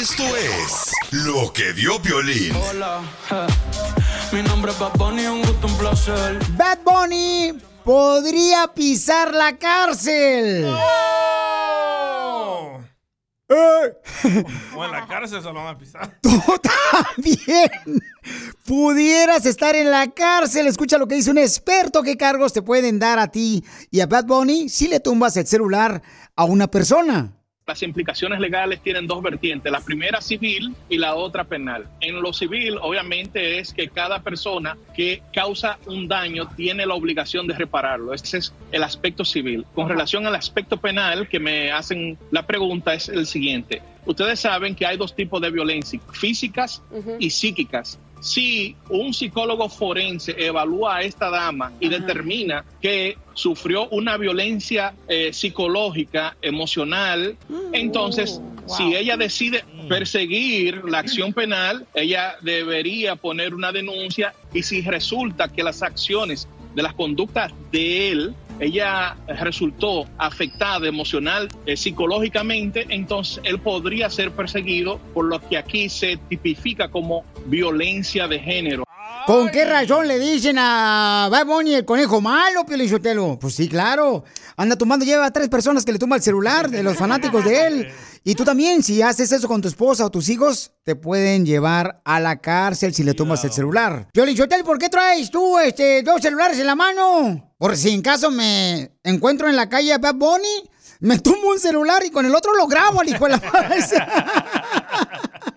Esto es lo que dio Violín. Hola, eh, mi nombre es Bad Bunny, un gusto, un placer. Bad Bunny podría pisar la cárcel. O en la cárcel se lo van a pisar. Tú también pudieras estar en la cárcel. Escucha lo que dice un experto. ¿Qué cargos te pueden dar a ti y a Bad Bunny si le tumbas el celular a una persona? Las implicaciones legales tienen dos vertientes, la primera civil y la otra penal. En lo civil, obviamente, es que cada persona que causa un daño tiene la obligación de repararlo. Ese es el aspecto civil. Con relación al aspecto penal, que me hacen la pregunta es el siguiente. Ustedes saben que hay dos tipos de violencia, físicas y psíquicas. Si un psicólogo forense evalúa a esta dama y determina que sufrió una violencia eh, psicológica, emocional, entonces si ella decide perseguir la acción penal, ella debería poner una denuncia y si resulta que las acciones de las conductas de él, ella resultó afectada emocional, eh, psicológicamente, entonces él podría ser perseguido por lo que aquí se tipifica como violencia de género. ¿Con qué razón le dicen a Bad Bunny el conejo malo, Piolichotelo? Pues sí, claro. Anda tumbando, lleva a tres personas que le tumba el celular de los fanáticos de él. Y tú también, si haces eso con tu esposa o tus hijos, te pueden llevar a la cárcel si le tumbas el celular. Piolichotelo, ¿por qué traes tú este, dos celulares en la mano? Por si en caso me encuentro en la calle a Bad Bunny, me tumbo un celular y con el otro lo grabo al hijo de la madre.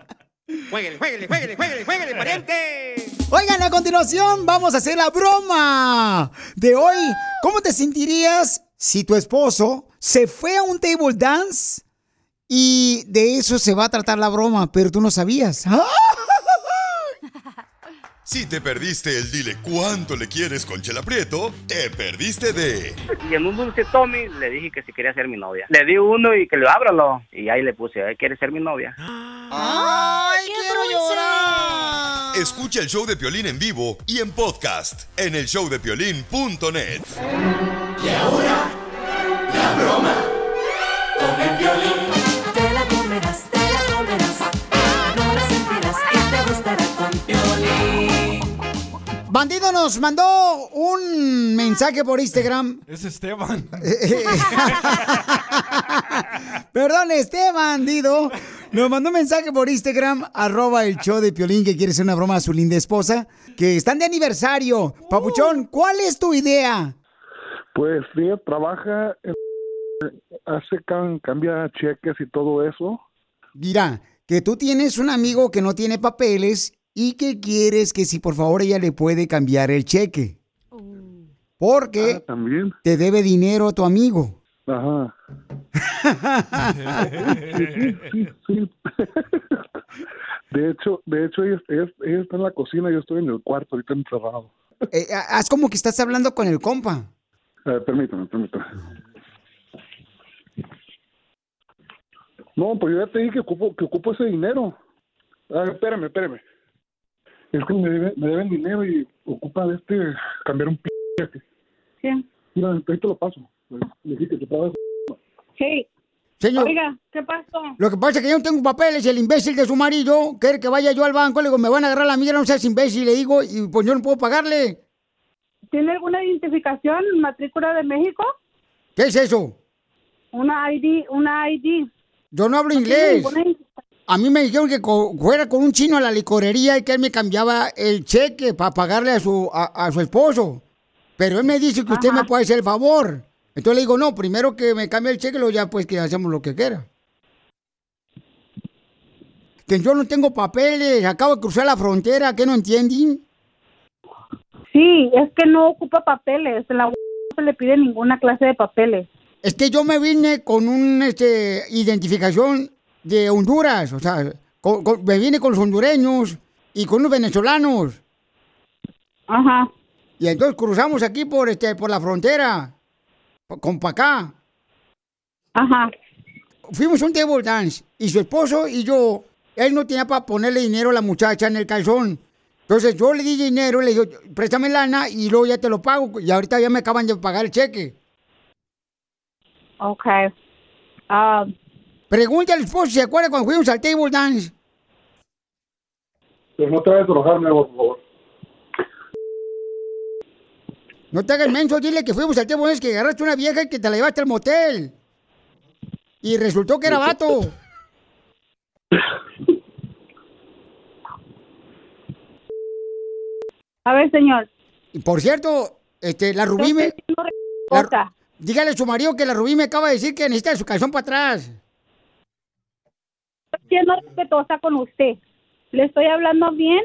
Jueguele, jueguele, jueguele, jueguele, jueguele, pariente. Oigan, a continuación vamos a hacer la broma de hoy. ¿Cómo te sentirías si tu esposo se fue a un table dance y de eso se va a tratar la broma, pero tú no sabías? ¡Ah! Si te perdiste el dile cuánto le quieres con Chela Prieto, te perdiste de Y en un dulce Tommy le dije que si quería ser mi novia. Le di uno y que le ábralo. Y ahí le puse, "Eh, ¿quieres ser mi novia? ¡Ay, quiero llorar! Escucha el show de Piolín en vivo y en podcast en el showdepiolín.net. Y ahora, la broma con el violín. Bandido nos mandó un mensaje por Instagram. Es Esteban. Perdón, este bandido nos mandó un mensaje por Instagram, arroba el show de Piolín, que quiere hacer una broma a su linda esposa, que están de aniversario. Papuchón, ¿cuál es tu idea? Pues ella trabaja, en- hace can- cambia cheques y todo eso. Mira, que tú tienes un amigo que no tiene papeles y que quieres que si por favor ella le puede cambiar el cheque. Porque también. te debe dinero a tu amigo. Ajá. Sí, sí, sí, sí. De hecho, de hecho ella, ella- ella está en la cocina, yo estoy en el cuarto, ahorita encerrado. Eh, haz como que estás hablando con el compa. Eh, permítame, permítame. No, pues yo ya te dije que ocupo, que ocupo ese dinero. Ah, espérame, espérame. Es que me, debe- me deben dinero y ocupa de este cambiar un p. ¿Quién? Mira, ahí te lo paso. Le dije que te pagas. Sí. Señor. Oiga, ¿qué pasó? Lo que pasa es que yo no tengo papeles, el imbécil de su marido quiere que vaya yo al banco, le digo, me van a agarrar la mía, no seas imbécil, le digo, y pues yo no puedo pagarle. ¿Tiene alguna identificación, matrícula de México? ¿Qué es eso? Una ID, una ID. Yo no hablo No tiene inglés. A mí me dijeron que co- fuera con un chino a la licorería y que él me cambiaba el cheque para pagarle a su, a, a su esposo. Pero él me dice que usted me puede hacer el favor. Entonces le digo, no, primero que me cambie el cheque, luego ya pues que hacemos lo que quiera. Que yo no tengo papeles, acabo de cruzar la frontera, ¿qué no entienden? Sí, es que no ocupa papeles. La no se le pide ninguna clase de papeles. Es que yo me vine con un este identificación de Honduras, o sea, con- con- me vine con los hondureños y con los venezolanos. Ajá. Y entonces cruzamos aquí por este por la frontera con pa' acá. Ajá. Fuimos un table dance y su esposo y yo, él no tenía para ponerle dinero a la muchacha en el calzón. Entonces yo le di dinero, le dije, préstame lana y luego ya te lo pago. Y ahorita ya me acaban de pagar el cheque. Ok. Ah, Pregúntale al esposo si se acuerda cuando fuimos al table dance. Pero no te vayas a enojar, Memo, por favor. No te hagas menso, dile que fuimos al table dance, que agarraste una vieja y que te la llevaste al motel. Y resultó que era vato. A ver, señor. Y por cierto, este, la Rubí me... la- dígale a su marido que la Rubí me acaba de decir que necesita su calzón para atrás. Estoy siendo respetuosa con usted. Le estoy hablando bien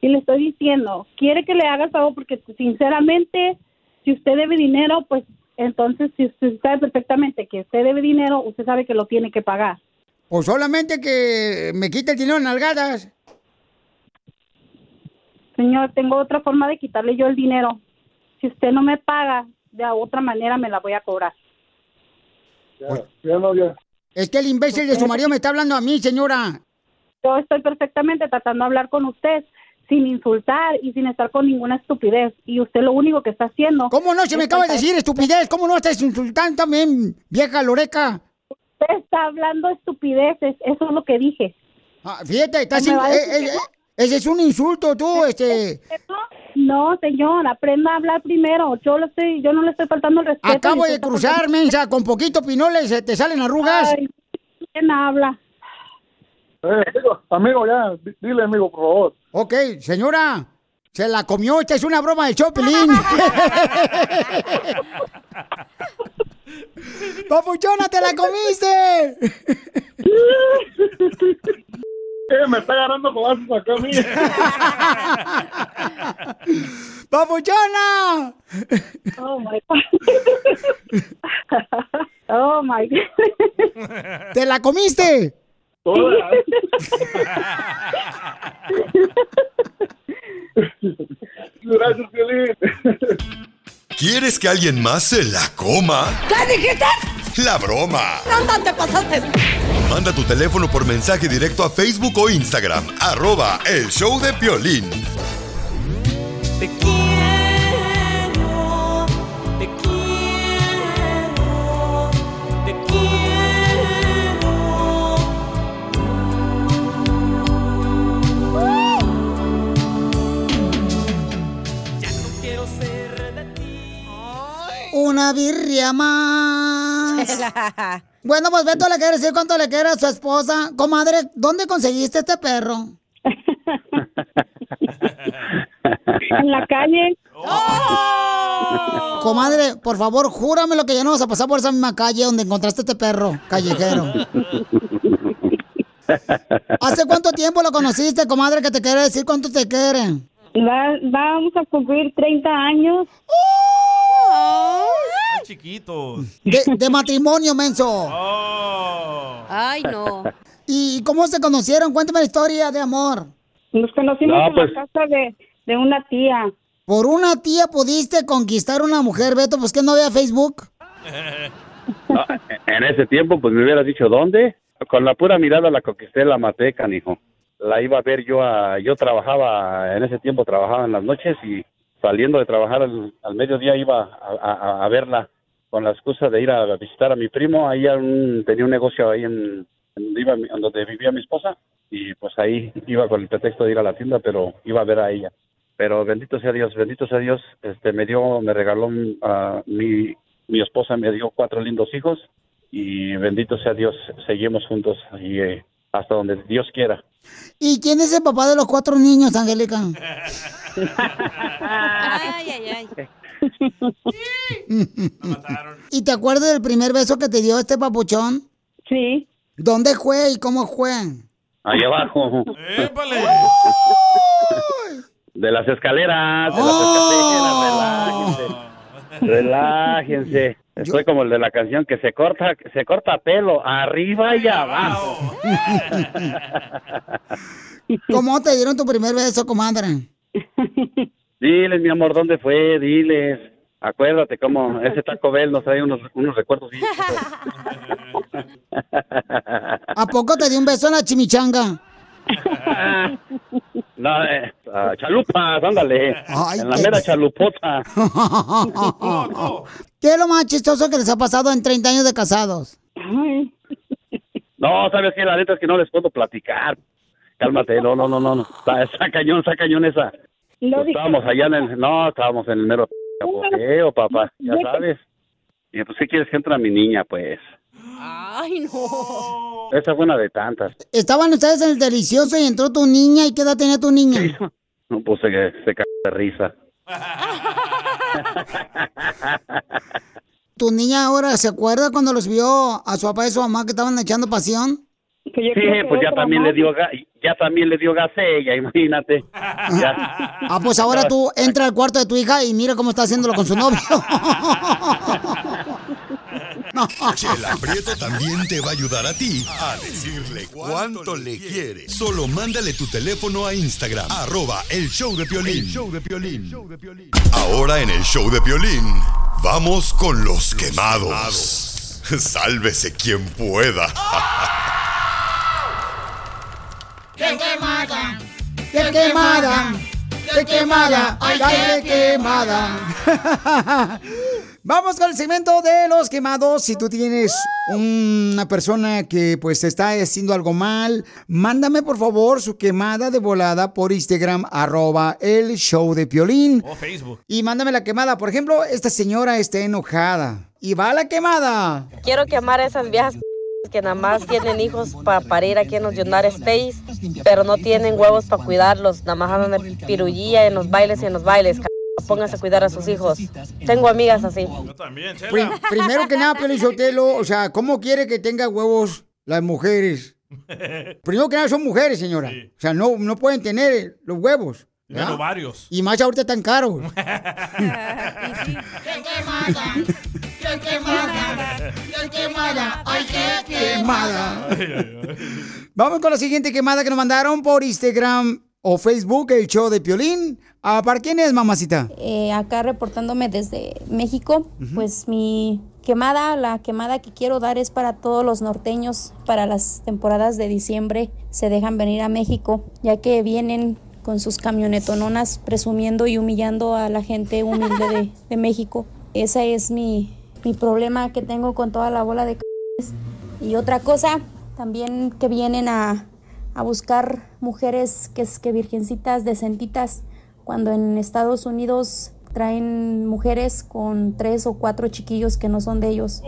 y le estoy diciendo, quiere que le haga el favor porque sinceramente, si usted debe dinero, pues entonces si usted sabe perfectamente que usted debe dinero, usted sabe que lo tiene que pagar. O solamente que me quite el dinero en nalgadas. Señor, tengo otra forma de quitarle yo el dinero. Si usted no me paga, de otra manera me la voy a cobrar. Ya, ya no, ya. Es que el imbécil de su marido me está hablando a mí, señora. Yo estoy perfectamente tratando de hablar con usted sin insultar y sin estar con ninguna estupidez. Y usted lo único que está haciendo... ¿Cómo no? Se me acaba de decir estupidez. ¿Cómo no estás insultando también, vieja loreca? Usted está hablando estupideces. Eso es lo que dije. Ah, fíjate, estás ¿Me in- va a eh, eh, ese es un insulto, tú, este. No, señor, aprenda a hablar primero. Yo lo estoy, yo no le estoy faltando el respeto. Acabo de cruzar, mensa, con poquito pinoles, se te salen arrugas. Ay, ¿Quién habla? Eh, amigo, amigo, ya, di- dile, amigo, por favor. Ok, señora, se la comió, esta es una broma del Chopelín. ¡Papuchona, te la comiste! Eh, me está agarrando con acá a mí. ¡Papuchona! Oh my God. oh my God. ¿Te la comiste? Gracias, Piolín. ¿Quieres que alguien más se la coma? ¿Qué dijiste? La broma. ¿Dónde te pasaste? Manda tu teléfono por mensaje directo a Facebook o Instagram. Arroba el show de Piolín. Te quiero, te quiero, te quiero. Ya no quiero ser de ti. Una birria más. bueno, pues Beto le quiere decir cuánto le quiere a su esposa. Comadre, ¿dónde conseguiste este perro? En la calle. Comadre, por favor, júrame lo que ya no vas a pasar por esa misma calle donde encontraste este perro callejero. ¿Hace cuánto tiempo lo conociste, comadre, que te quiere decir cuánto te quieren? Va- vamos a cumplir 30 años. Están chiquitos. De, de matrimonio, menso. Ay, no. ¿Y cómo se conocieron? Cuéntame la historia de amor. Nos conocimos No, en pues- la casa de, de una tía. ¿Por una tía pudiste conquistar una mujer, Beto? Pues que no había Facebook. No, en ese tiempo, pues me hubieras dicho, ¿dónde? Con la pura mirada la conquisté, la maté, canijo. La iba a ver yo, a, yo trabajaba, en ese tiempo trabajaba en las noches y saliendo de trabajar al, al mediodía iba a, verla con la excusa de ir a visitar a mi primo. Ahí tenía un negocio ahí en, en iba en donde vivía mi esposa y pues ahí iba con el pretexto de ir a la tienda, pero iba a ver a ella. Pero bendito sea Dios, bendito sea Dios, este me dio, me regaló ah, mi, mi esposa me dio cuatro lindos hijos y bendito sea Dios, seguimos juntos y eh, hasta donde Dios quiera. ¿Y quién es el papá de los cuatro niños, Angélica? Ay, ay, ay. ¿Y te acuerdas del primer beso que te dio este papuchón? Sí. ¿Dónde fue y cómo fue? Ahí abajo. De las escaleras, de las escaleras, relájense. Relájense. Estoy como el de la canción que se corta, se corta pelo arriba y abajo. ¿Cómo te dieron tu primer beso, comadre? Diles, mi amor, ¿dónde fue? Diles. Acuérdate cómo ese Taco Bell nos trae unos, unos recuerdos. ¿A poco te dio un beso en la chimichanga? No, eh, ah, chalupas, ándale. Ay, en la qué- mera chalupota. ¿Qué es lo más chistoso que les ha pasado en 30 años de casados? No, ¿sabes qué? La neta es que no les puedo platicar. Cálmate, no, no, no, no. no. Está, está cañón, está cañón esa. Lo dije. Estábamos allá en el... No, estábamos en el mero apogeo, papá. Ya sabes. Y pues, ¿qué quieres que entre a mi niña, pues? Ay, no. Esa fue una de tantas. Estaban ustedes en el delicioso y entró tu niña. ¿Y qué edad tenía tu niña? No, pues se, se cagó de risa. ¿Tu niña ahora se acuerda cuando los vio a su papá y su mamá que estaban echando pasión? Sí, pues ya también le dio ga- ya también le dio gas a ella, imagínate. Ya. Ah, pues ahora tú entra al cuarto de tu hija y mira cómo está haciéndolo con su novio. Chela Prieto también te va a ayudar a ti a decirle cuánto le quiere. Solo mándale tu teléfono a Instagram, arroba el show de Piolín. Ahora en el show de Piolín, vamos con los quemados. Sálvese quien pueda. ¡Qué quemada! ¡Qué quemada! ¡Qué quemada! ¡Ay, qué quemada! Vamos con el segmento de los quemados. Si tú tienes una persona que pues está haciendo algo mal, mándame por favor su quemada de volada por Instagram, arroba el show de Piolín. O Facebook. Y mándame la quemada. Por ejemplo, esta señora está enojada. Y va la quemada. Quiero quemar a esas viejas que nada más tienen hijos para parir aquí en los United States, pero no tienen huevos para cuidarlos, nada más andan de pirullía en los bailes y en los bailes. c- Pónganse a cuidar a sus hijos. Tengo amigas así. Yo también, Chela. Prim- primero que nada, Piolín Sotelo, o sea, ¿cómo quiere que tenga huevos las mujeres? Primero que nada son mujeres, señora. O sea, no, no pueden tener los huevos. Tienen ovarios. Y más ahorita tan caros. ¡Qué quemada! ¡Qué quemada! ¡Ay, qué quemada! Vamos con la siguiente quemada que nos mandaron por Instagram o Facebook, el show de Piolín. Ah, ¿Para quién es, mamacita? Eh, acá reportándome desde México, pues mi quemada, la quemada que quiero dar es para todos los norteños, para las temporadas de diciembre, se dejan venir a México, ya que vienen con sus camionetononas presumiendo y humillando a la gente humilde de, de México. Ese es mi, mi problema que tengo con toda la bola de c******s. Y otra cosa, también que vienen a, a buscar mujeres que es que virgencitas decentitas, cuando en Estados Unidos traen mujeres con tres o cuatro chiquillos que no son de ellos.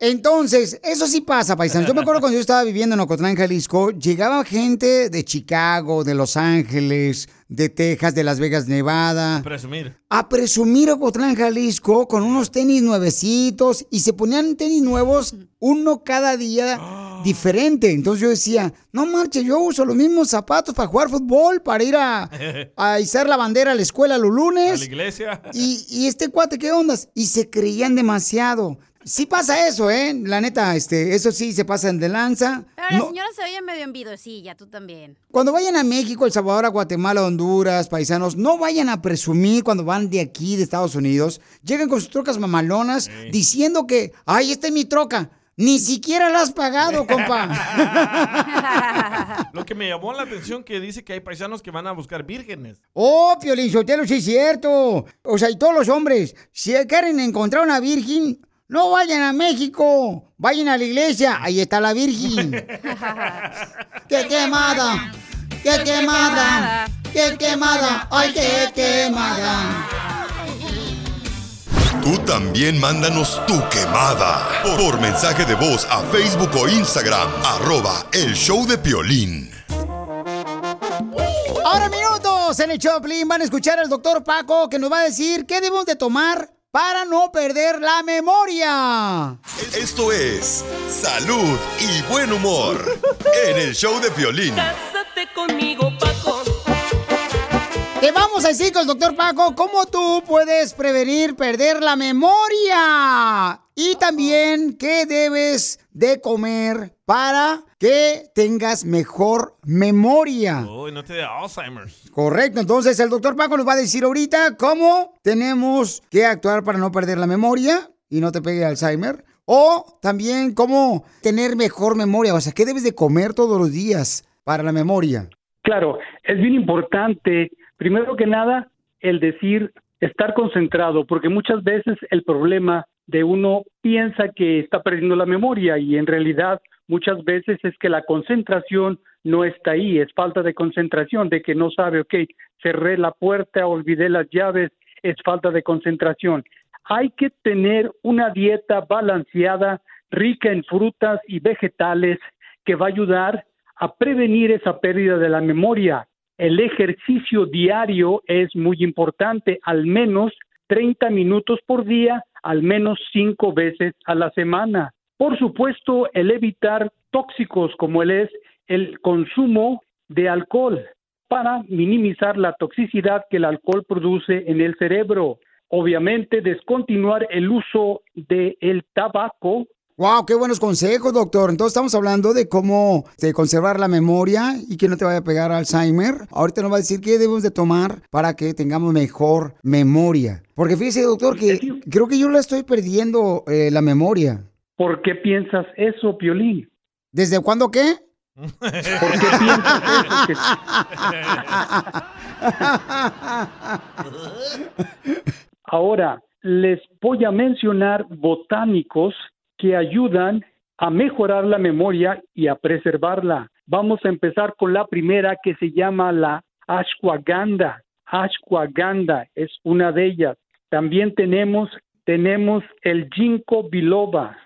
Entonces, eso sí pasa, paisanos. Yo me acuerdo cuando yo estaba viviendo en Ocotlán, Jalisco, llegaba gente de Chicago, de Los Ángeles, de Texas, de Las Vegas, Nevada, Presumir. a presumir Ocotlán, Jalisco, con unos tenis nuevecitos y se ponían tenis nuevos, uno cada día diferente. Entonces yo decía, no marche, yo uso los mismos zapatos para jugar fútbol, para ir a, a izar la bandera a la escuela los A lunes. la iglesia. Y, y este cuate, ¿qué ondas? Y se creían demasiado. Sí pasa eso, ¿eh? La neta, este, eso sí se pasan de lanza. Pero la No- señora se oye medio envidosilla, tú también. cuando vayan a México, El Salvador, a Guatemala, Honduras, paisanos, no vayan a presumir cuando van de aquí, de Estados Unidos. Llegan con sus trocas mamalonas diciendo que, ay, esta es mi troca. Ni siquiera la has pagado, compa. Lo que me llamó la atención que dice que hay paisanos que van a buscar vírgenes. Oh, Piolín Sotelo, sí es cierto. O sea, y todos los hombres, si quieren encontrar una virgen, no vayan a México, vayan a la iglesia, ahí está la virgen. ¡Qué quemada! ¡Qué quemada! ¡Qué quemada! ¡Ay, qué quemada! Tú también mándanos tu quemada por, por mensaje de voz a Facebook o Instagram, arroba el show de Piolín. Ahora minutos en el Choplin van a escuchar al doctor Paco que nos va a decir qué debemos de tomar para no perder la memoria. Esto es salud y buen humor en el show de Piolín. Conmigo, Paco. Te vamos a decir con el doctor Paco cómo tú puedes prevenir perder la memoria. Y también qué debes de comer para que tengas mejor memoria. Uy, no te dé Alzheimer. Correcto, entonces el doctor Paco nos va a decir ahorita cómo tenemos que actuar para no perder la memoria y no te pegue Alzheimer. O también cómo tener mejor memoria, o sea, qué debes de comer todos los días para la memoria. Claro, es bien importante, primero que nada, el decir estar concentrado, porque muchas veces el problema de uno piensa que está perdiendo la memoria y en realidad muchas veces es que la concentración no está ahí, es falta de concentración, de que no sabe, ok, cerré la puerta, olvidé las llaves, es falta de concentración. Hay que tener una dieta balanceada, rica en frutas y vegetales, que va a ayudar a prevenir esa pérdida de la memoria. El ejercicio diario es muy importante, al menos 30 minutos por día, al menos cinco veces a la semana. Por supuesto, el evitar tóxicos como el es el consumo de alcohol para minimizar la toxicidad que el alcohol produce en el cerebro. Obviamente, descontinuar el uso del el tabaco Wow, qué buenos consejos, doctor. Entonces estamos hablando de cómo de conservar la memoria y que no te vaya a pegar Alzheimer. Ahorita nos va a decir qué debemos de tomar para que tengamos mejor memoria. Porque fíjese, doctor, que creo que yo la estoy perdiendo eh, la memoria. ¿Por qué piensas eso, Piolín? ¿Desde cuándo qué? ¿Por qué piensas eso? Que- Ahora, les voy a mencionar botánicos que ayudan a mejorar la memoria y a preservarla. Vamos a empezar con la primera que se llama la ashwagandha. Ashwagandha es una de ellas. También tenemos tenemos el ginkgo biloba.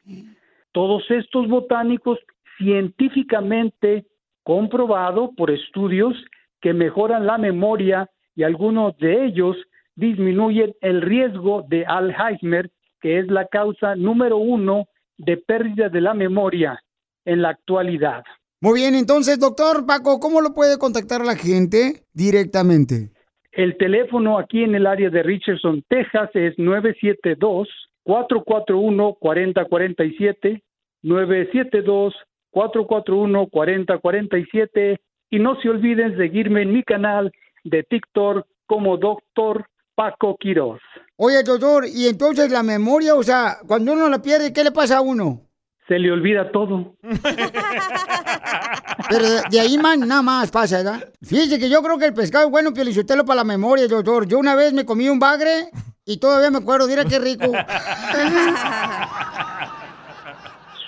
Todos estos botánicos científicamente comprobado por estudios que mejoran la memoria y algunos de ellos disminuyen el riesgo de Alzheimer, que es la causa número uno de pérdida de la memoria en la actualidad. Muy bien, entonces, doctor Paco, ¿cómo lo puede contactar la gente directamente? El teléfono aquí en el área de Richardson, Texas es 972-441-4047, 972-441-4047 y no se olviden de seguirme en mi canal de TikTok como Doctor Paco Quiroz. Oye, doctor, y entonces la memoria, o sea, cuando uno la pierde, ¿qué le pasa a uno? Se le olvida todo. Pero de, de ahí man, nada más pasa, ¿verdad? Fíjese que yo creo que el pescado es bueno, piolichotelo para la memoria, doctor. Yo una vez me comí un bagre y todavía me acuerdo, mira qué rico.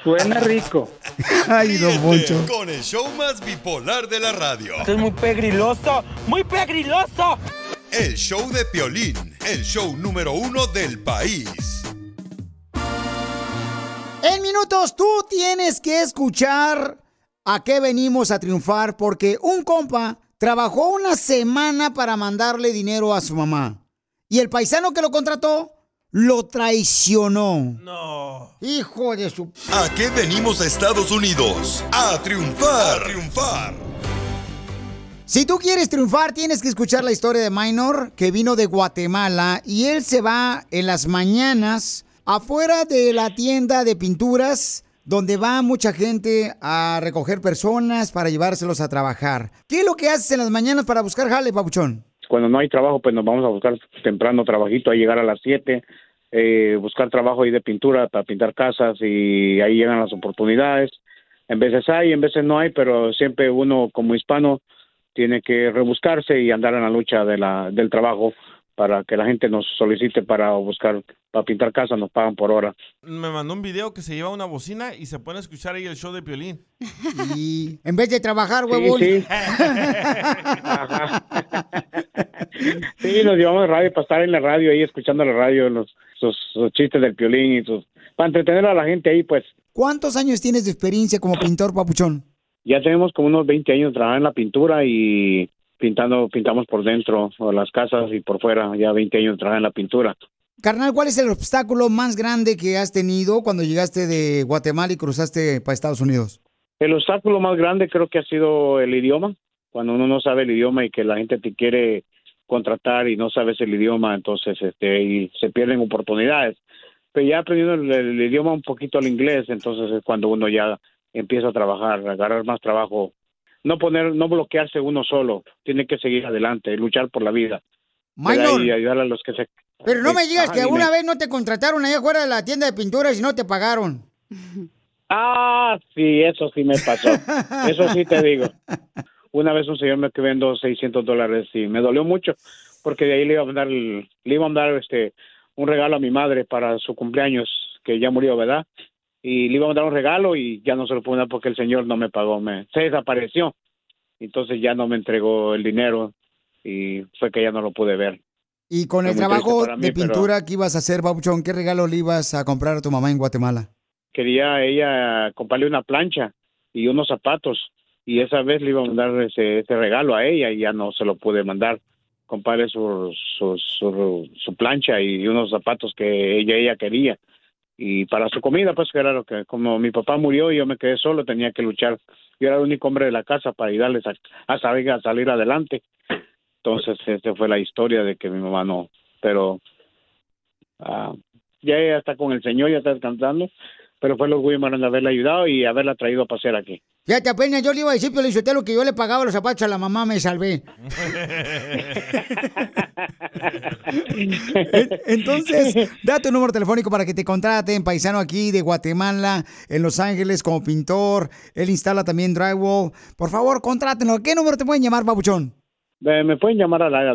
Suena rico. Ay, don Poncho. Con el show más bipolar de la radio. Esto es muy pegriloso, muy pegriloso. El show de Piolín, el show número uno del país. En minutos tú tienes que escuchar a qué venimos a triunfar porque un compa trabajó una semana para mandarle dinero a su mamá y el paisano que lo contrató lo traicionó. No. Hijo de su... ¿A qué venimos a Estados Unidos? A triunfar. A triunfar. Si tú quieres triunfar, tienes que escuchar la historia de Minor, que vino de Guatemala, y él se va en las mañanas afuera de la tienda de pinturas, donde va mucha gente a recoger personas para llevárselos a trabajar. ¿Qué es lo que haces en las mañanas para buscar jale, papuchón? Cuando no hay trabajo, pues nos vamos a buscar temprano trabajito, a llegar a las 7, eh, buscar trabajo ahí de pintura para pintar casas y ahí llegan las oportunidades. En veces hay, en veces no hay, pero siempre uno como hispano tiene que rebuscarse y andar en la lucha de la, del trabajo para que la gente nos solicite para buscar, para pintar casas, nos pagan por hora. Me mandó un video que se lleva una bocina y se pone a escuchar ahí el show de Piolín. Y en vez de trabajar, huevón. sí. Sí, nos llevamos radio para estar en la radio ahí escuchando la radio, sus, sus chistes del piolín y sus... Para entretener a la gente ahí, pues. ¿Cuántos años tienes de experiencia como pintor, papuchón? Ya tenemos como unos 20 años trabajando en la pintura y pintando, pintamos por dentro o las casas y por fuera, ya 20 años trabajando en la pintura. Carnal, ¿cuál es el obstáculo más grande que has tenido cuando llegaste de Guatemala y cruzaste para Estados Unidos? El obstáculo más grande creo que ha sido el idioma. Cuando uno no sabe el idioma y que la gente te quiere contratar y no sabes el idioma, entonces este y se pierden oportunidades. Pero ya aprendiendo el, el idioma un poquito el inglés, entonces es cuando uno ya empieza a trabajar, a agarrar más trabajo. No poner, no bloquearse uno solo, tiene que seguir adelante, luchar por la vida. Y ayudar a los que se... Pero no me digas que alguna vez no te contrataron allá afuera de la tienda de pinturas y no te pagaron. Ah, sí, eso sí me pasó. Eso sí te digo. Una vez un señor me que vendo 600 dólares y me dolió mucho porque de ahí le iba a mandar, le iba a mandar este, un regalo a mi madre para su cumpleaños, que ya murió, ¿verdad? Y le iba a mandar un regalo y ya no se lo pude dar porque el señor no me pagó, me, se desapareció. Entonces ya no me entregó el dinero y fue que ya no lo pude ver. Y con Fue el trabajo mí, de pero- pintura que ibas a hacer, Papuchón, ¿qué regalo le ibas a comprar a tu mamá en Guatemala? quería ella comprarle una plancha y unos zapatos y esa vez le iba a mandar ese, ese regalo a ella y ya no se lo pude mandar comprarle su, su, su, su plancha y unos zapatos que ella ella quería y para su comida pues que era lo que como mi papá murió y yo me quedé solo tenía que luchar yo era el único hombre de la casa para ayudarles a, a salir a salir adelante entonces esa fue la historia de que mi mamá no pero ah, ya ella está con el señor ya está descansando pero fue el orgullo grande haberla ayudado y haberla traído a pasear aquí. Fíjate, apenas yo le iba a decir, Piolizotelo, que yo le pagaba los zapatos a la mamá, me salvé. En- Entonces, da tu número telefónico para que te contraten, paisano aquí de Guatemala, en Los Ángeles, como pintor. Él instala también drywall. Por favor, contrátenlo. ¿A qué número te pueden llamar, babuchón? Eh, Me pueden llamar al área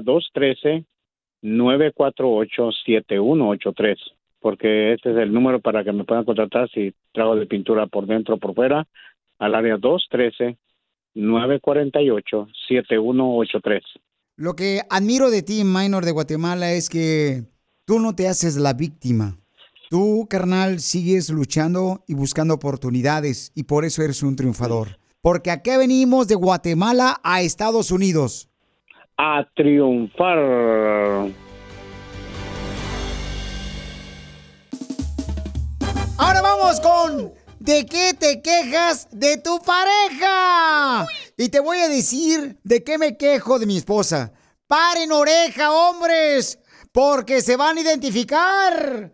213-948-7183, porque este es el número para que me puedan contratar si trago de pintura por dentro o por fuera, al área 213-948-7183. Lo que admiro de ti, Minor de Guatemala, es que tú no te haces la víctima. Tú, carnal, sigues luchando y buscando oportunidades y por eso eres un triunfador. Porque aquí venimos de Guatemala a Estados Unidos. A triunfar. Ahora vamos con ¿De qué te quejas de tu pareja? Y te voy a decir de qué me quejo de mi esposa. Paren oreja, hombres, porque se van a identificar.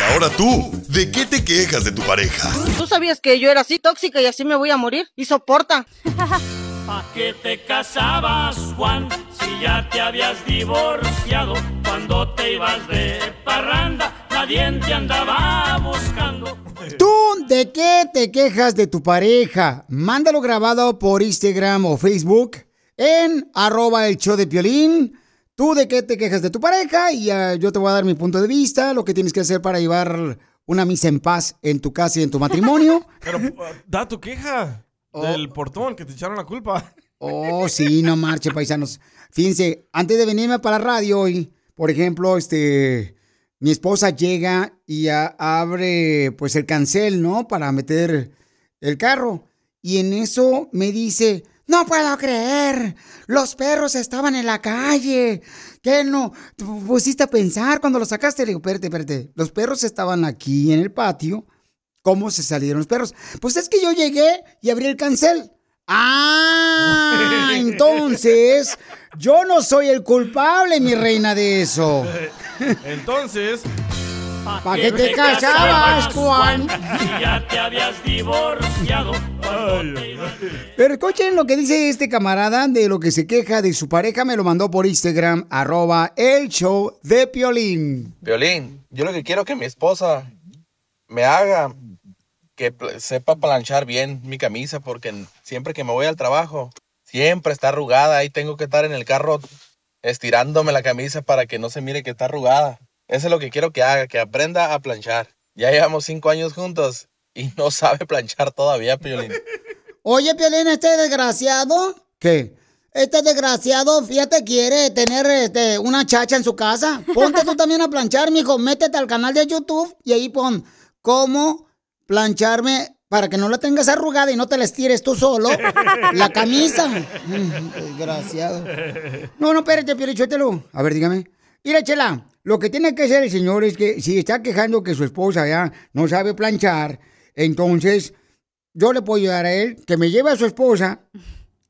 ahora tú, ¿de qué te quejas de tu pareja? ¿Tú sabías que yo era así tóxica y así me voy a morir? Y soporta. ¿Pa' qué te casabas, Juan? Si ya te habías divorciado. Cuando te ibas de parranda, nadie te andaba buscando. ¿Tú de qué te quejas de tu pareja? Mándalo grabado por Instagram o Facebook en arroba el show de Piolín. ¿Tú de qué te quejas de tu pareja? Y yo te voy a dar mi punto de vista, lo que tienes que hacer para llevar una misa en paz en tu casa y en tu matrimonio. Pero uh, da tu queja del portón que te echaron la culpa. Oh, sí, no marche, paisanos. Fíjense, antes de venirme para la radio hoy, por ejemplo, este, mi esposa llega y a- abre, pues, el cancel, ¿no? Para meter el carro. Y en eso me dice, no puedo creer, los perros estaban en la calle. ¿Qué no? ¿Te pusiste a pensar cuando los sacaste? Le digo, espérate, espérate. Los perros estaban aquí en el patio cómo se salieron los perros. Pues es que yo llegué y abrí el cancel. Ah, entonces yo no soy el culpable, mi reina, de eso. Entonces. ¿Pa' qué te casabas, Juan? Ya te habías divorciado. Pero escuchen lo que dice este camarada de lo que se queja de su pareja. Me lo mandó por Instagram, arroba el show de Piolín. Violín, yo lo que quiero es que mi esposa me haga que sepa planchar bien mi camisa porque siempre que me voy al trabajo siempre está arrugada y tengo que estar en el carro estirándome la camisa para que no se mire que está arrugada. Eso es lo que quiero que haga, que aprenda a planchar. Ya llevamos cinco años juntos y no sabe planchar todavía, Piolín. Oye, Piolín, este desgraciado. ¿Qué? Este desgraciado, fíjate, quiere tener este, una chacha en su casa. Ponte tú también a planchar, mijo. Métete al canal de YouTube y ahí pon cómo plancharme para que no la tengas arrugada y no te la estires tú solo. La camisa. Mm, Desgraciado. No, no, espérate, Piolichotelo. A ver, dígame. Mira, Chela, lo que tiene que hacer el señor es que si está quejando que su esposa ya no sabe planchar, entonces yo le puedo ayudar a él que me lleve a su esposa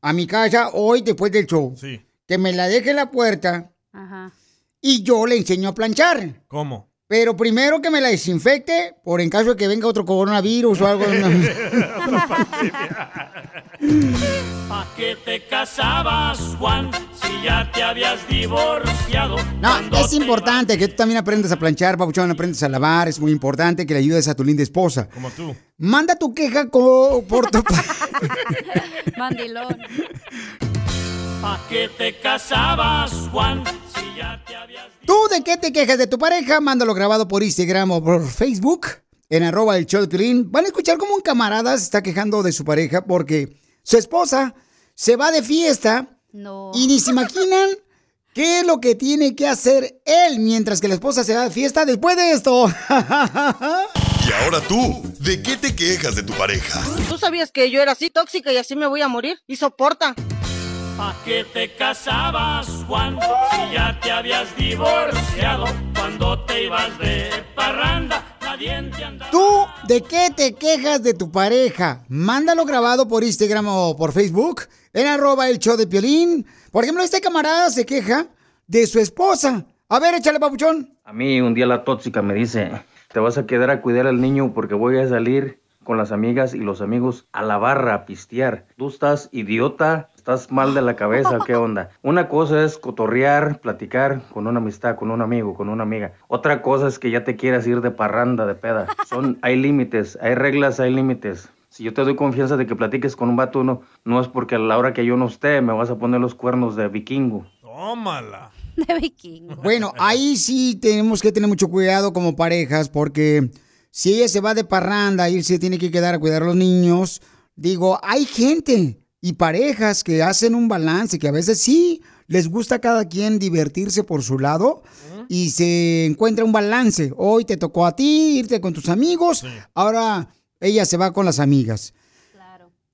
a mi casa hoy después del show. Sí. Que me la deje en la puerta Ajá. y yo le enseño a planchar. ¿Cómo? Pero primero que me la desinfecte por en caso de que venga otro coronavirus o algo. ¿Pa' qué te casabas, Juan? Si ya te habías divorciado. No, es importante que tú también aprendas a planchar, papuchón, aprendas a lavar. Es muy importante que le ayudes a tu linda esposa. Como tú. Manda tu queja por tu... Mandilón. ¿Pa' qué te casabas, Juan? Si ya te habías ¿Tú de qué te quejas de tu pareja? Mándalo grabado por Instagram o por Facebook en arroba el show de. Van a escuchar cómo un camarada se está quejando de su pareja porque su esposa se va de fiesta No. y ni se imaginan qué es lo que tiene que hacer él mientras que la esposa se va de fiesta después de esto. Y ahora tú, ¿de qué te quejas de tu pareja? ¿Tú sabías que yo era así tóxica y así me voy a morir? Y soporta. ¿Pa' qué te casabas, Juan? Si ya te habías divorciado. Cuando te ibas de parranda, nadie te andaba. ¿Tú de qué te quejas de tu pareja? Mándalo grabado por Instagram o por Facebook en arroba el show de Piolín. Por ejemplo, este camarada se queja de su esposa. A ver, échale, papuchón. A mí un día la tóxica me dice, te vas a quedar a cuidar al niño porque voy a salir con las amigas y los amigos a la barra a pistear. Tú estás idiota, estás mal de la cabeza, ¿qué onda? Una cosa es cotorrear, platicar con una amistad, con un amigo, con una amiga. Otra cosa es que ya te quieras ir de parranda, de peda. Son, hay límites, hay reglas, hay límites. Si yo te doy confianza de que platiques con un vato, no, no es porque a la hora que yo no esté me vas a poner los cuernos de vikingo. Tómala. De vikingo. Bueno, ahí sí tenemos que tener mucho cuidado como parejas porque si ella se va de parranda y él se tiene que quedar a cuidar a los niños, digo, hay gente y parejas que hacen un balance, que a veces sí les gusta a cada quien divertirse por su lado y se encuentra un balance. Hoy te tocó a ti irte con tus amigos, ahora ella se va con las amigas.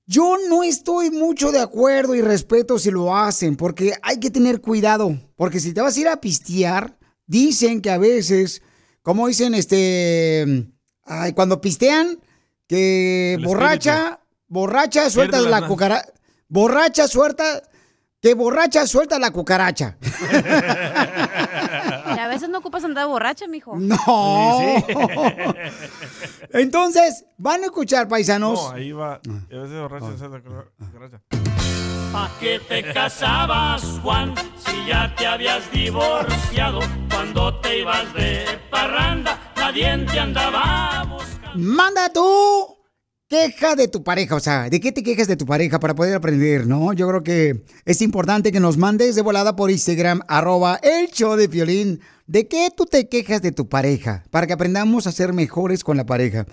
Yo no estoy mucho de acuerdo y respeto si lo hacen, porque hay que tener cuidado. Porque si te vas a ir a pistear, dicen que a veces, como dicen, este, ay, cuando pistean, que El borracha, borracha suelta Pierde la cucaracha, borracha suelta, que borracha suelta la cucaracha. Y a veces no ocupas andar borracha, mijo. No. Entonces, van a escuchar, paisanos. No, ahí va. Y a veces borracho se hace cucaracha. ¿Pa' qué te casabas, Juan? Si ya te habías divorciado. Cuando te ibas de parranda, nadie te andaba buscando. Manda tú queja de tu pareja, o sea, ¿de qué te quejas de tu pareja para poder aprender, no? Yo creo que es importante que nos mandes de volada por Instagram, arroba el show de Piolín, ¿de qué tú te quejas de tu pareja? Para que aprendamos a ser mejores con la pareja.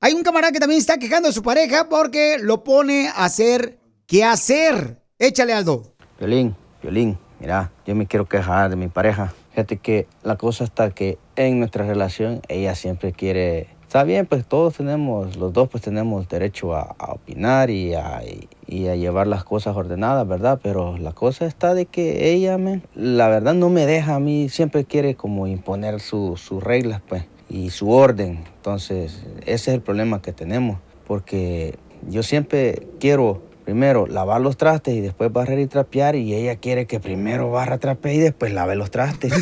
Hay un camarada que también está quejando de su pareja porque lo pone a hacer qué hacer. Échale, Aldo. Violín, Violín, mira, yo me quiero quejar de mi pareja. Fíjate que la cosa está que en nuestra relación ella siempre quiere... Está bien, pues todos tenemos, los dos pues tenemos derecho a, a opinar y a, y- a llevar las cosas ordenadas, ¿verdad? Pero la cosa está de que ella, me, la verdad no me deja a mí, siempre quiere como imponer su- sus reglas, pues. y su orden. Entonces, ese es el problema que tenemos, porque yo siempre quiero primero lavar los trastes y después barrer y trapear y ella quiere que primero barra, trapee y después lave los trastes.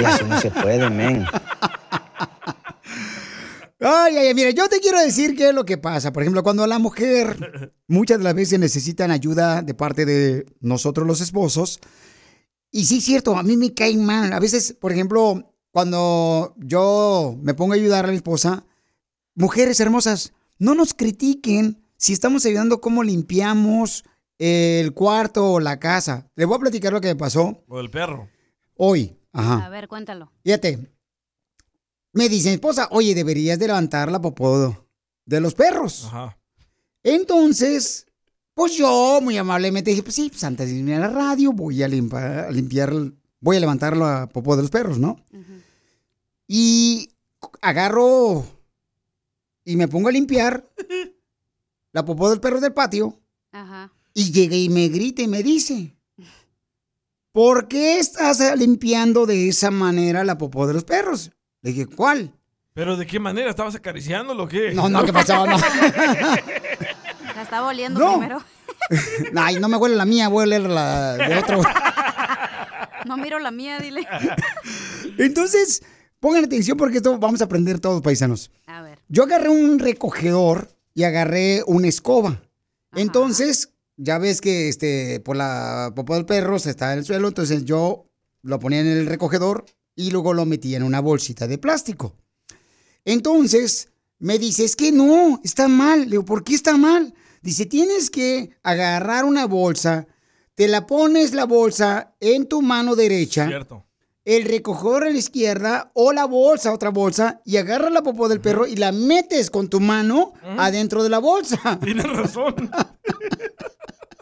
Y así no se puede, men. Ay, ay, ay, mira, yo te quiero decir qué es lo que pasa. Por ejemplo, cuando la mujer muchas de las veces necesitan ayuda de parte de nosotros los esposos. Y sí, es cierto, a mí me cae mal. A veces, por ejemplo, cuando yo me pongo a ayudar a mi esposa, mujeres hermosas, no nos critiquen si estamos ayudando cómo limpiamos el cuarto o la casa. Les voy a platicar lo que me pasó O el perro. hoy. Ajá. A ver, cuéntalo. Fíjate. Me dice mi esposa, oye, deberías de levantar la popó de los perros. Ajá. Entonces, pues yo muy amablemente dije, pues sí, pues antes de irme a la radio voy a limpiar, a limpiar voy a levantar la popó de los perros, ¿no? Y agarro y me pongo a limpiar la popó del perro del patio Ajá. y llega y me grita y me dice, ¿por qué estás limpiando de esa manera la popó de los perros? Le dije, ¿cuál? ¿Pero de qué manera? ¿Estabas acariciándolo o qué? No, no, ¿qué pasó? No. La estaba oliendo No. primero. Ay, no me huele la mía, voy a oler la de otro. No miro la mía, dile. Entonces, pongan atención porque esto vamos a aprender todos, paisanos. A ver. Yo agarré un recogedor y agarré una escoba. Entonces, ya ves que este, por la popó del perro se está en el suelo, entonces yo lo ponía en el recogedor y luego lo metía en una bolsita de plástico. Entonces, me dice, es que no, está mal. Le digo, ¿por qué está mal? Dice, tienes que agarrar una bolsa, te la pones la bolsa en tu mano derecha, Cierto. el recogedor a la izquierda o la bolsa, otra bolsa, y agarras la popó del perro y la metes con tu mano adentro de la bolsa. Tienes razón.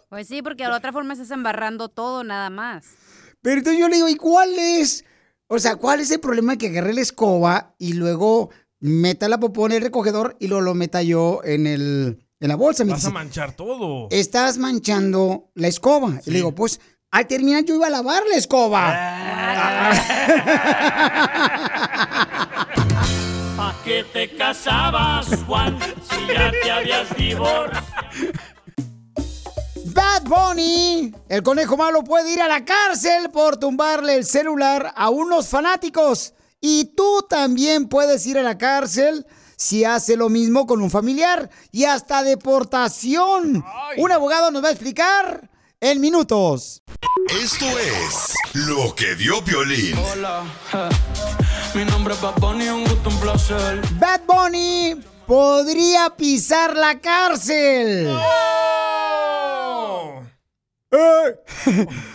Pues sí, porque de la otra forma estás embarrando todo nada más. Pero entonces yo le digo, ¿y cuál es? O sea, ¿cuál es el problema que agarre la escoba y luego meta la popó en el recogedor y luego lo meta yo en, el, en la bolsa? Me Vas a manchar todo. estás manchando la escoba. Y le digo, pues al terminar yo iba a lavar la escoba. ¿Pa qué te casabas, Juan, si ya te habías divorciado? Bad Bunny, el conejo malo puede ir a la cárcel por tumbarle el celular a unos fanáticos. Y tú también puedes ir a la cárcel si hace lo mismo con un familiar y hasta deportación. Un abogado nos va a explicar en minutos. Esto es lo que vio Piolín. Hola, mi nombre es Bad Bunny, un gusto, un placer. Bad Bunny podría pisar la cárcel.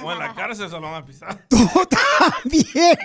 O en la cárcel se lo van a pisar. También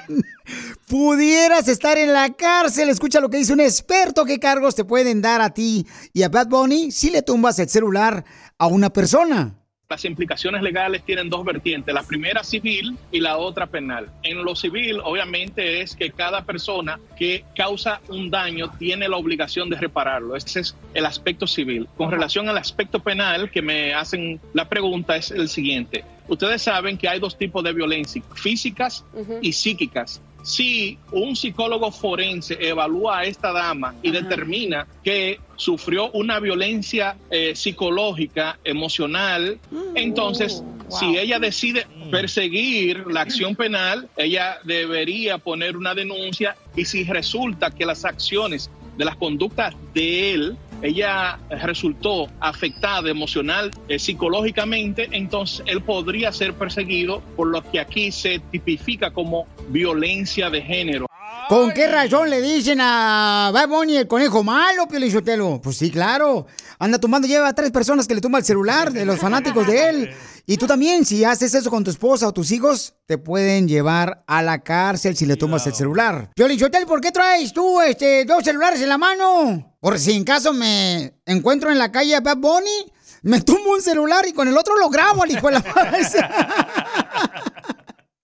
pudieras estar en la cárcel. Escucha lo que dice un experto. ¿Qué cargos te pueden dar a ti y a Bad Bunny si le tumbas el celular a una persona? Las implicaciones legales tienen dos vertientes, la primera civil y la otra penal. En lo civil, obviamente, es que cada persona que causa un daño tiene la obligación de repararlo. Ese es el aspecto civil. Con relación al aspecto penal, que me hacen la pregunta es el siguiente. Ustedes saben que hay dos tipos de violencia, físicas y psíquicas. Si un psicólogo forense evalúa a esta dama y determina que sufrió una violencia eh, psicológica, emocional, entonces si ella decide perseguir la acción penal, ella debería poner una denuncia y si resulta que las acciones de las conductas de él, ella resultó afectada emocional, eh, psicológicamente, entonces él podría ser perseguido por lo que aquí se tipifica como violencia de género. ¿Con qué razón le dicen a Bad Bunny el conejo malo, Pio Lizotelo? Pues sí, claro. Anda tumbando, lleva a tres personas que le tumba el celular de los fanáticos de él. Y tú también, si haces eso con tu esposa o tus hijos, te pueden llevar a la cárcel si le tumbas el celular. Pio Lizotelo, ¿por qué traes tú este, dos celulares en la mano? Por si en caso me encuentro en la calle a Bad Bunny, me tumbo un celular y con el otro lo grabo al hijo de la madre.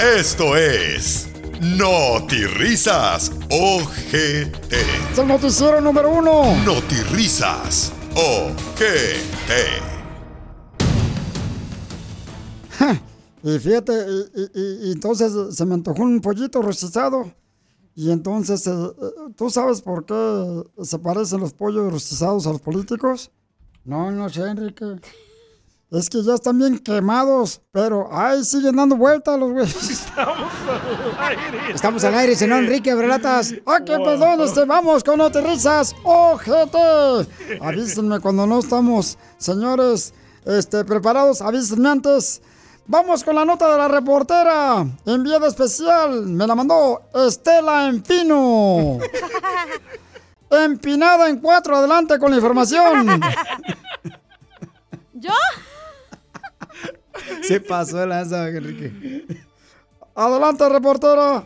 Esto es Risas OGT. Es el noticiero número uno. Risas OGT. Y fíjate, y, y- y entonces se me antojó un pollito rostizado. Y entonces, eh, eh, ¿tú sabes por qué se parecen los pollos rostizados a los políticos? No, no sé, Enrique. Es que ya están bien quemados, pero ay, siguen dando vueltas los güeyes. Estamos al aire. Estamos al aire, señor Enrique Abrelatas. ¡Ah, qué perdón! Este, vamos con No te risas. ¡Ojete! Avísenme cuando no estamos, señores, este, preparados. Avísenme antes. Vamos con la nota de la reportera. Enviada especial. Me la mandó Estela Empino. Empinada en cuatro. Adelante con la información. ¿Yo? Se pasó el lanza, Enrique. Adelante, reportera.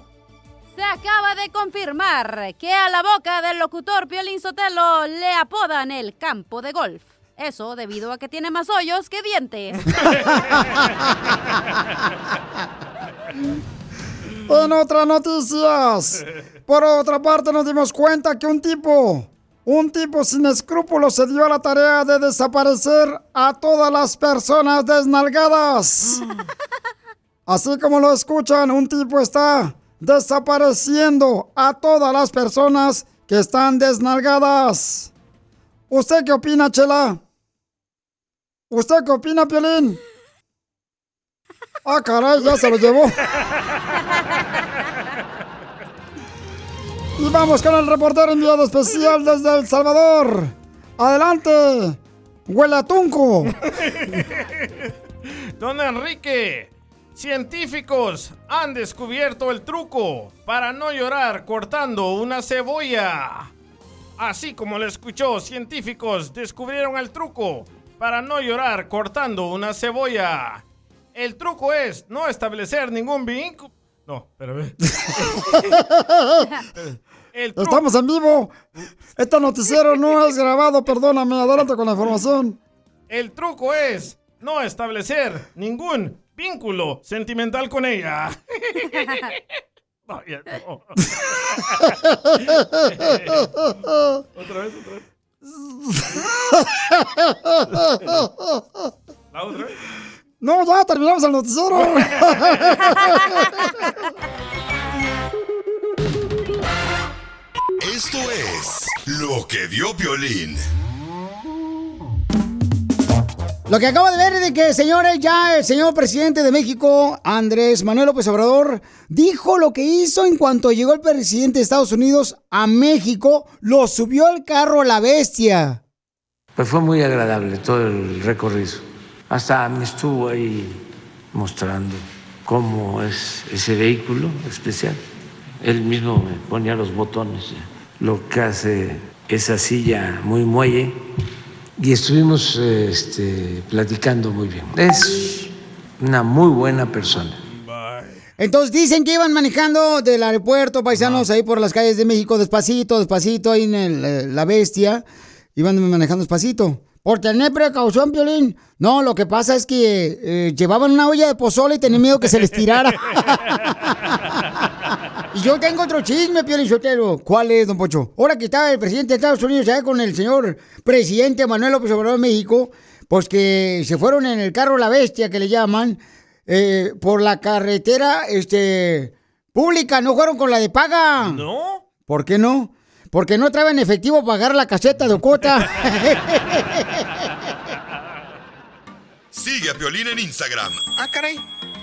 Se acaba de confirmar que a la boca del locutor Piolín Sotelo le apodan el campo de golf. Eso debido a que tiene más hoyos que dientes. En otras noticias, por otra parte nos dimos cuenta que un tipo, un tipo sin escrúpulos se dio a la tarea de desaparecer a todas las personas desnalgadas. Así como lo escuchan, un tipo está desapareciendo a todas las personas que están desnalgadas. ¿Usted qué opina, Chela? ¿Usted qué opina, Piolín? Ah, caray, ya se lo llevó. Y vamos con el reportero enviado especial desde El Salvador. Adelante, huele a tunco. Don Enrique, científicos han descubierto el truco para no llorar cortando una cebolla. Así como lo escuchó, científicos descubrieron el truco para no llorar cortando una cebolla. El truco es no establecer ningún vínculo. No, espérame. Estamos en vivo. Este noticiero no es grabado, perdóname. Adelante con la información. El truco es no establecer ningún vínculo sentimental con ella. No, ya, no. otra vez, otra vez. ¿La otra vez? No, ya terminamos el noticiero. Esto es lo que vio Piolín. Lo que acabo de ver es de que, señores, ya el señor presidente de México, Andrés Manuel López Obrador, dijo lo que hizo en cuanto llegó el presidente de Estados Unidos a México, lo subió al carro la bestia. Pues fue muy agradable todo el recorrido. Hasta me estuvo ahí mostrando cómo es ese vehículo especial. Él mismo me ponía los botones, lo que hace esa silla muy muelle. Y estuvimos eh, este, platicando muy bien. Es una muy buena persona. Entonces dicen que iban manejando del aeropuerto, paisanos, ahí por las calles de México, despacito, despacito, ahí en el, eh, la bestia. Iban manejando despacito. Por tener precaución, Piolín. No, lo que pasa es que eh, llevaban una olla de pozole y tenían miedo que se les tirara. y yo tengo otro chisme, Piolín Sotelo. ¿Cuál es, don Pocho? Ahora que está el presidente de Estados Unidos allá con el señor presidente Manuel López Obrador de México, pues que se fueron en el carro La Bestia, que le llaman, eh, por la carretera este, pública, no fueron con la de paga. ¿No? ¿Por qué no? Porque no traen efectivo para pagar la caseta de Ocota. Sigue a Piolín en Instagram, Ah, caray.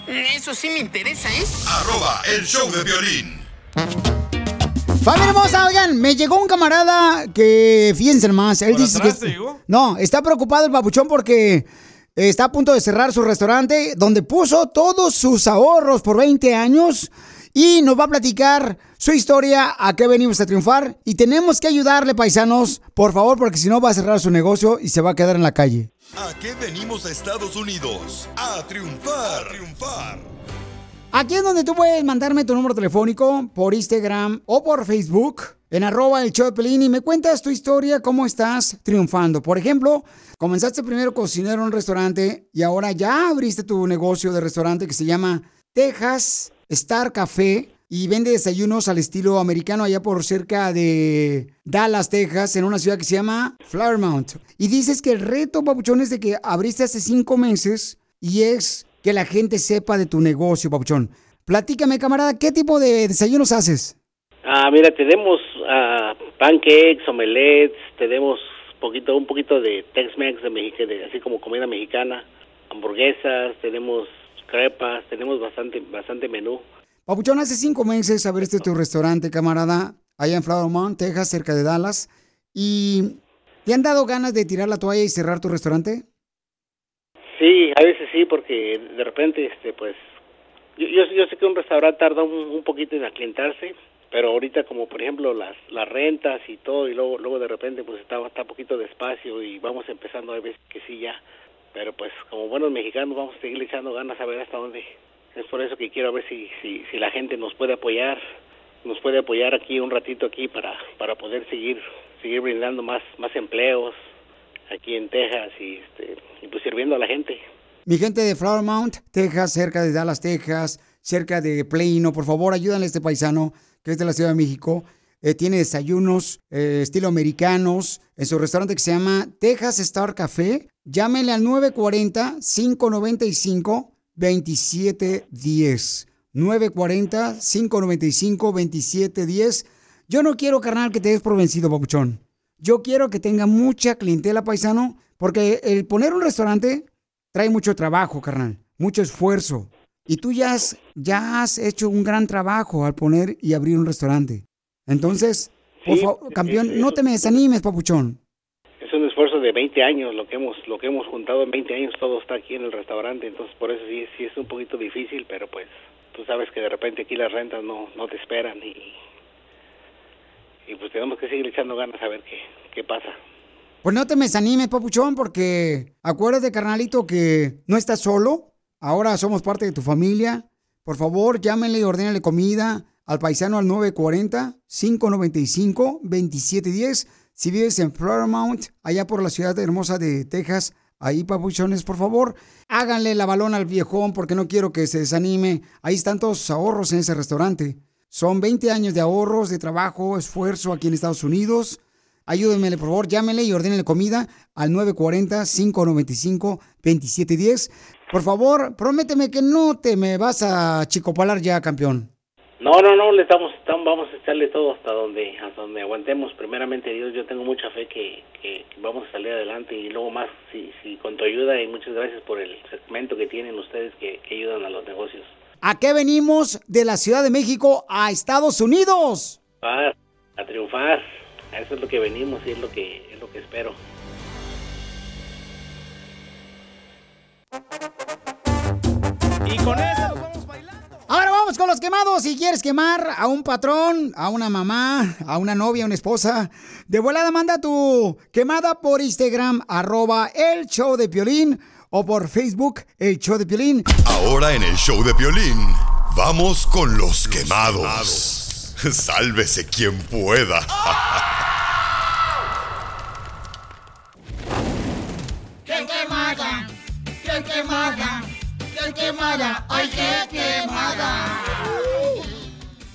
Eso sí me interesa, ¿eh? arroba el show de violín. Familia hermosa, oigan, me llegó un camarada que, fíjense más, él ¿Por dice atrás que... llegó? No, está preocupado el papuchón porque está a punto de cerrar su restaurante donde puso todos sus ahorros por 20 años y nos va a platicar su historia, a qué venimos a triunfar y tenemos que ayudarle, paisanos, por favor, porque si no va a cerrar su negocio y se va a quedar en la calle. ¿A qué venimos a Estados Unidos? A triunfar. A triunfar. Aquí es donde tú puedes mandarme tu número telefónico por Instagram o por Facebook en arroba el show y me cuentas tu historia, cómo estás triunfando. Por ejemplo, comenzaste primero cocinero en un restaurante y ahora ya abriste tu negocio de restaurante que se llama Texas Star Café y vende desayunos al estilo americano allá por cerca de Dallas, Texas, en una ciudad que se llama Flowermount. Y dices que el reto, papuchón, es de que abriste hace cinco meses y es que la gente sepa de tu negocio, papuchón. Platícame, camarada, ¿qué tipo de desayunos haces? Ah, mira, tenemos ah, pancakes, omelets, tenemos poquito, un poquito de Tex-Mex, de de, así como comida mexicana, hamburguesas, tenemos crepas, tenemos bastante, bastante menú. Papuchón, hace cinco meses abriste tu restaurante, camarada, allá en Flowermount, Texas, cerca de Dallas. ¿Y te han dado ganas de tirar la toalla y cerrar tu restaurante? Sí, a veces sí, porque de repente, este, pues, yo, yo, sé que un restaurante tarda un, poquito en aclientarse, pero ahorita como por ejemplo las las rentas y todo y luego luego de repente pues está está poquito despacio y vamos empezando a veces que sí ya, pero pues como buenos mexicanos vamos a seguir echando ganas a ver hasta dónde. Es por eso que quiero ver si si si la gente nos puede apoyar, nos puede apoyar aquí un ratito aquí para para poder seguir seguir brindando más más empleos aquí en Texas y este y pues sirviendo a la gente. Mi gente de Flowermount, Texas, cerca de Dallas, Texas, cerca de Plano, por favor, ayúdanle a este paisano que es de la Ciudad de México. Eh, tiene desayunos eh, estilo americanos en su restaurante que se llama Texas Star Café. Llámenle al 940-595-2710. 940-595-2710. Yo no quiero, carnal, que te des por vencido, papuchón. Yo quiero que tenga mucha clientela paisano, porque el poner un restaurante trae mucho trabajo, carnal, mucho esfuerzo. Y tú ya has, ya has hecho un gran trabajo al poner y abrir un restaurante. Entonces, por Sí, favor, campeón, no te me desanimes, papuchón. Es un esfuerzo de 20 años lo que hemos lo que hemos juntado en 20 años todo está aquí en el restaurante, entonces por eso sí sí es un poquito difícil, pero pues tú sabes que de repente aquí las rentas no no te esperan y y pues tenemos que seguir echando ganas a ver qué qué pasa. Pues no te me desanimes, papuchón, porque acuérdate, carnalito, que no estás solo. Ahora somos parte de tu familia. Por favor, llámenle y ordénale comida al paisano al 940-595-2710. Si vives en Flowermount, allá por la ciudad hermosa de Texas, ahí, papuchones, por favor, háganle la balón al viejón porque no quiero que se desanime. Ahí están todos ahorros en ese restaurante. Son 20 años de ahorros, de trabajo, esfuerzo aquí en Estados Unidos. Ayúdenmele, por favor, llámenle y ordénenle comida al 940-595-2710. Por favor, prométeme que no te me vas a chicopalar ya, campeón. No, no, no, le estamos, estamos vamos a echarle todo hasta donde hasta donde aguantemos. Primeramente Dios, yo tengo mucha fe que, que vamos a salir adelante y luego más si si con tu ayuda y muchas gracias por el segmento que tienen ustedes que ayudan a los negocios. ¿A qué venimos de la Ciudad de México a Estados Unidos? a, a triunfar. A eso es lo que venimos y es lo que es lo que espero. Y con eso Ahora vamos con los quemados. Si quieres quemar a un patrón, a una mamá, a una novia, a una esposa, de volada manda tu quemada por Instagram, arroba el show de Piolín, o por Facebook, el show de Piolín. Ahora en el show de Piolín, vamos con los quemados. Sálvese quien pueda. ¡Qué quemada! ¡Qué quemada! ¡Qué quemada! ¡Ay, qué quemada!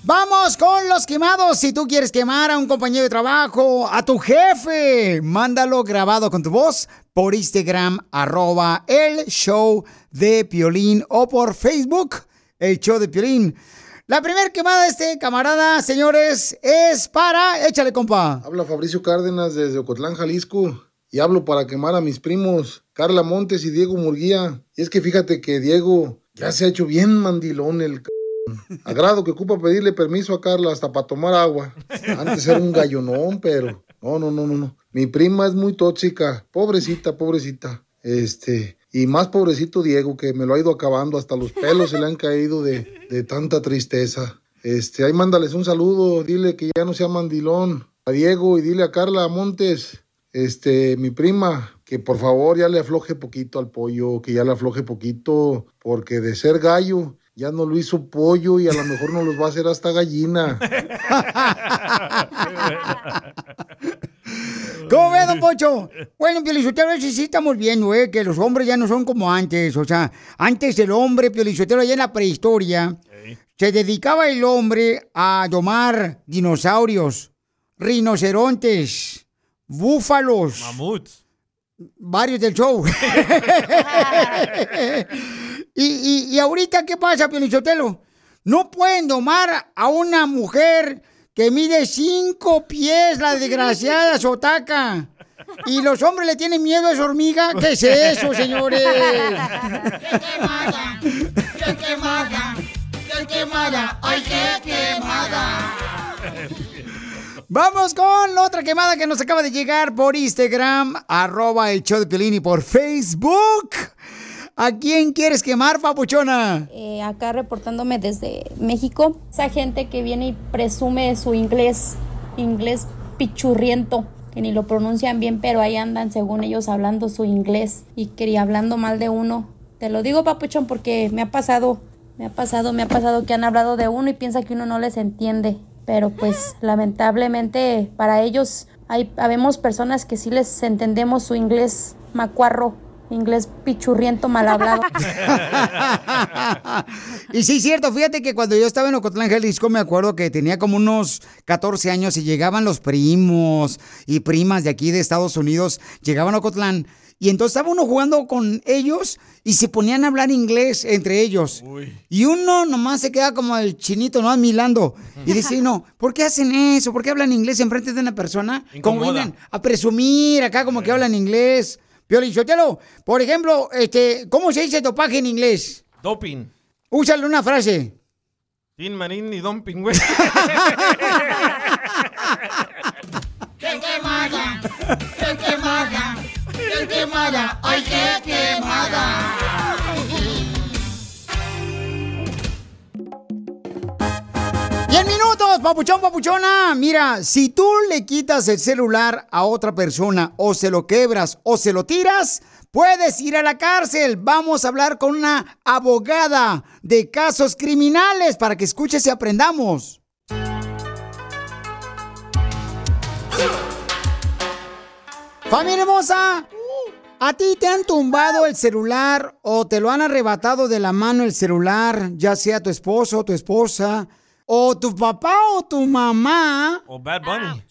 Vamos con los quemados. Si tú quieres quemar a un compañero de trabajo, a tu jefe, mándalo grabado con tu voz por Instagram, arroba el show de Piolín o por Facebook, el show de Piolín. La primera quemada de este camarada, señores, es para... Échale, compa. Habla Fabricio Cárdenas desde Ocotlán, Jalisco. Y hablo para quemar a mis primos, Carla Montes y Diego Murguía. Y es que fíjate que Diego ya se ha hecho bien mandilón el c... agrado que ocupa pedirle permiso a Carla hasta para tomar agua. Antes era un gallonón, pero no, no, no, no, no. Mi prima es muy tóxica, pobrecita, pobrecita. Este, y más pobrecito Diego, que me lo ha ido acabando, hasta los pelos se le han caído de, de tanta tristeza. Este, ahí mándales un saludo, dile que ya no sea mandilón. A Diego y dile a Carla Montes, este, mi prima, que por favor ya le afloje poquito al pollo, que ya le afloje poquito, porque de ser gallo ya no lo hizo pollo y a lo mejor no los va a hacer hasta gallina. ¿Cómo ve, don Pocho? Bueno, Piolizotero, sí, sí estamos viendo, ¿eh? Que los hombres ya no son como antes. O sea, antes el hombre, Piolizotero, allá en la prehistoria, se dedicaba el hombre a domar dinosaurios, rinocerontes, búfalos. Mamuts. Varios del show. y, y, y ahorita, ¿qué pasa, Piolizotelo? No pueden domar a una mujer que mide cinco pies, la desgraciada sotaca. Y los hombres le tienen miedo a esa hormiga. ¿Qué es eso, señores? ¡Qué quemada! ¡Qué quemada! ¡Qué quemada! ¡Ay, qué quemada! Vamos con la otra quemada que nos acaba de llegar por Instagram, arroba el show de Piolín y por Facebook. ¿A quién quieres quemar, papuchona? Eh, acá reportándome desde México, esa gente que viene y presume su inglés, inglés pichurriento, que ni lo pronuncian bien, pero ahí andan según ellos hablando su inglés y que hablando mal de uno. Te lo digo, papuchón, porque me ha pasado, me ha pasado, me ha pasado que han hablado de uno y piensa que uno no les entiende. Pero pues lamentablemente para ellos hay, habemos personas que sí les entendemos su inglés macuarro, inglés pichurriento mal hablado. Y sí, cierto, fíjate que cuando yo estaba en Ocotlán, Jalisco, me acuerdo que tenía como unos 14 años y llegaban los primos y primas de aquí de Estados Unidos, llegaban a Ocotlán y entonces estaba uno jugando con ellos y se ponían a hablar inglés entre ellos. Y uno nomás se queda como el chinito, ¿no? Milando. Y dice, no, ¿por qué hacen eso? ¿Por qué hablan inglés enfrente de una persona? Como Incomoda. vienen a presumir acá como que hablan inglés. Piolichotelo, por ejemplo, este, ¿cómo se dice topaje en inglés? Doping. Úsale una frase. Tin Marín y Dumping, güey. ¡Qué quemada! ¡Qué quemada! ¡Qué quemada! ¡Ay, qué papuchón, papuchona! Mira, si tú le quitas el celular a otra persona, o se lo quebras, o se lo tiras, puedes ir a la cárcel. Vamos a hablar con una abogada de casos criminales para que escuches y aprendamos. Familia hermosa, ¿a ti te han tumbado el celular o te lo han arrebatado de la mano el celular, ya sea tu esposo, tu esposa, o tu papá o tu mamá? O Bad Bunny.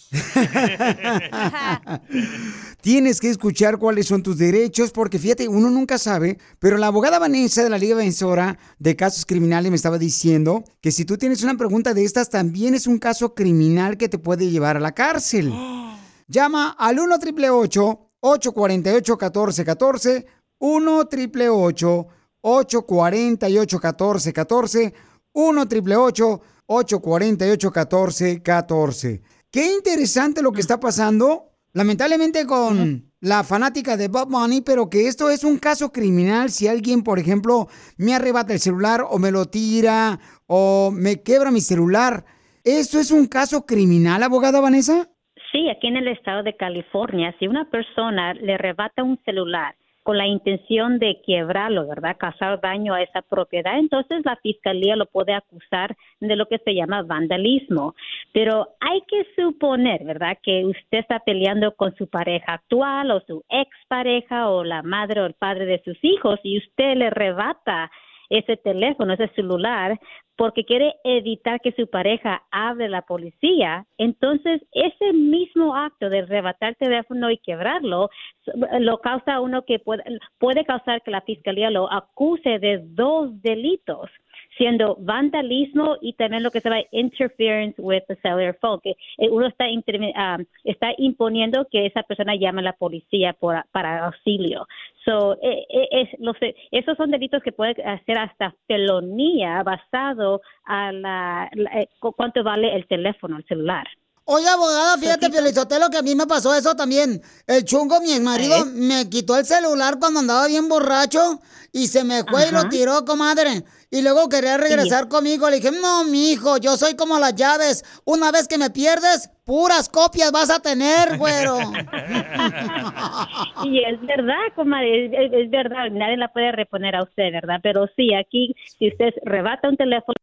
Tienes que escuchar cuáles son tus derechos, porque fíjate, uno nunca sabe, pero la abogada Vanessa de la Liga Defensora de Casos Criminales me estaba diciendo que si tú tienes una pregunta de estas, también es un caso criminal que te puede llevar a la cárcel. Llama al 1 888 848 1414 1 888 848 1414 1 888 848 1414 Qué interesante lo que está pasando. Lamentablemente con la fanática de Bob Money, pero que esto es un caso criminal. Si alguien, por ejemplo, me arrebata el celular o me lo tira o me quebra mi celular, ¿esto es un caso criminal, abogada Vanessa? Sí, aquí en el estado de California, si una persona le arrebata un celular con la intención de quebrarlo, ¿verdad? Causar daño a esa propiedad, entonces la fiscalía lo puede acusar de lo que se llama vandalismo. Pero hay que suponer, ¿verdad? Que usted está peleando con su pareja actual o su expareja o la madre o el padre de sus hijos y usted le arrebata ese teléfono, ese celular, porque quiere evitar que su pareja hable la policía, entonces ese mismo acto de arrebatar el teléfono y quebrarlo lo causa uno que puede, puede causar que la fiscalía lo acuse de dos delitos. Siendo vandalismo y también lo que se llama interference with the cellular phone, que eh, uno está, ah, está imponiendo que esa persona llame a la policía por, para auxilio. So, eh, eh, es, los, esos son delitos que pueden hacer hasta felonía basado a la, la- eh, cu- cuánto vale el teléfono, el celular. Oye, abogada, fíjate, Piolizotelo, que a mí me pasó eso también. El chungo, mi exmarido, ¿Eh? me quitó el celular cuando andaba bien borracho y se me fue y lo tiró, comadre. Y luego quería regresar conmigo. Le dije, no, mi hijo, yo soy como las llaves. Una vez que me pierdes, puras copias vas a tener, güero. Y es verdad, comadre, es, es- es verdad, nadie la puede reponer a usted, ¿verdad? Pero sí, aquí, si usted rebata un teléfono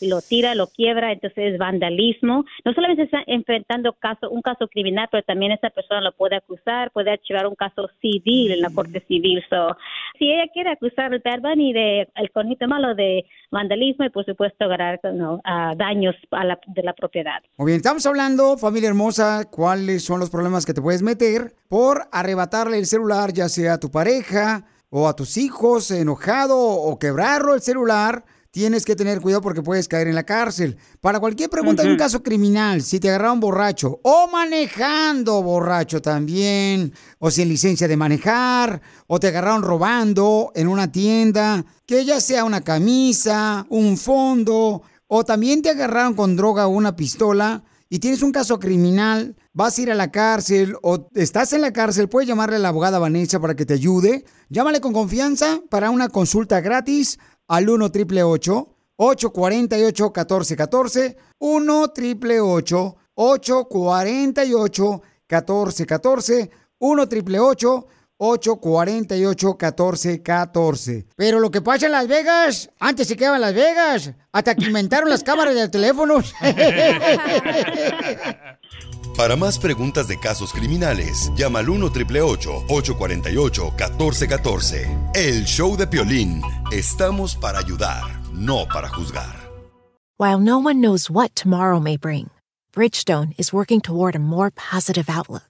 y lo tira, lo quiebra, entonces es vandalismo. No solamente está enfrentando caso, un caso criminal, pero también esa persona lo puede acusar, puede archivar un caso civil en la corte civil. So, si ella quiere acusar al Bad Bunny de el conito malo de vandalismo y, por supuesto, ganar no, daños a la, de la propiedad. Muy bien, estamos hablando, familia hermosa, cuáles son los problemas que te puedes meter por arrebatarle el celular, ya sea a tu pareja o a tus hijos, enojado o quebrarlo el celular. Tienes que tener cuidado porque puedes caer en la cárcel. Para cualquier pregunta, hay un caso criminal, si te agarraron borracho o manejando borracho también, o sin licencia de manejar, o te agarraron robando en una tienda, que ya sea una camisa, un fondo, o también te agarraron con droga o una pistola y tienes un caso criminal, vas a ir a la cárcel o estás en la cárcel, puedes llamarle a la abogada Vanessa para que te ayude. Llámale con confianza para una consulta gratis al 1 888 848 1414 1 888 848 1414 1 888 848-1414. Pero lo que pasa en Las Vegas, antes se quedaba en Las Vegas, hasta que inventaron las cámaras de teléfonos. Para más preguntas de casos criminales, llama al 1 848 1414 El show de Piolín. Estamos para ayudar, no para juzgar. While no one knows what tomorrow may bring, Bridgestone is working toward a more positive outlook.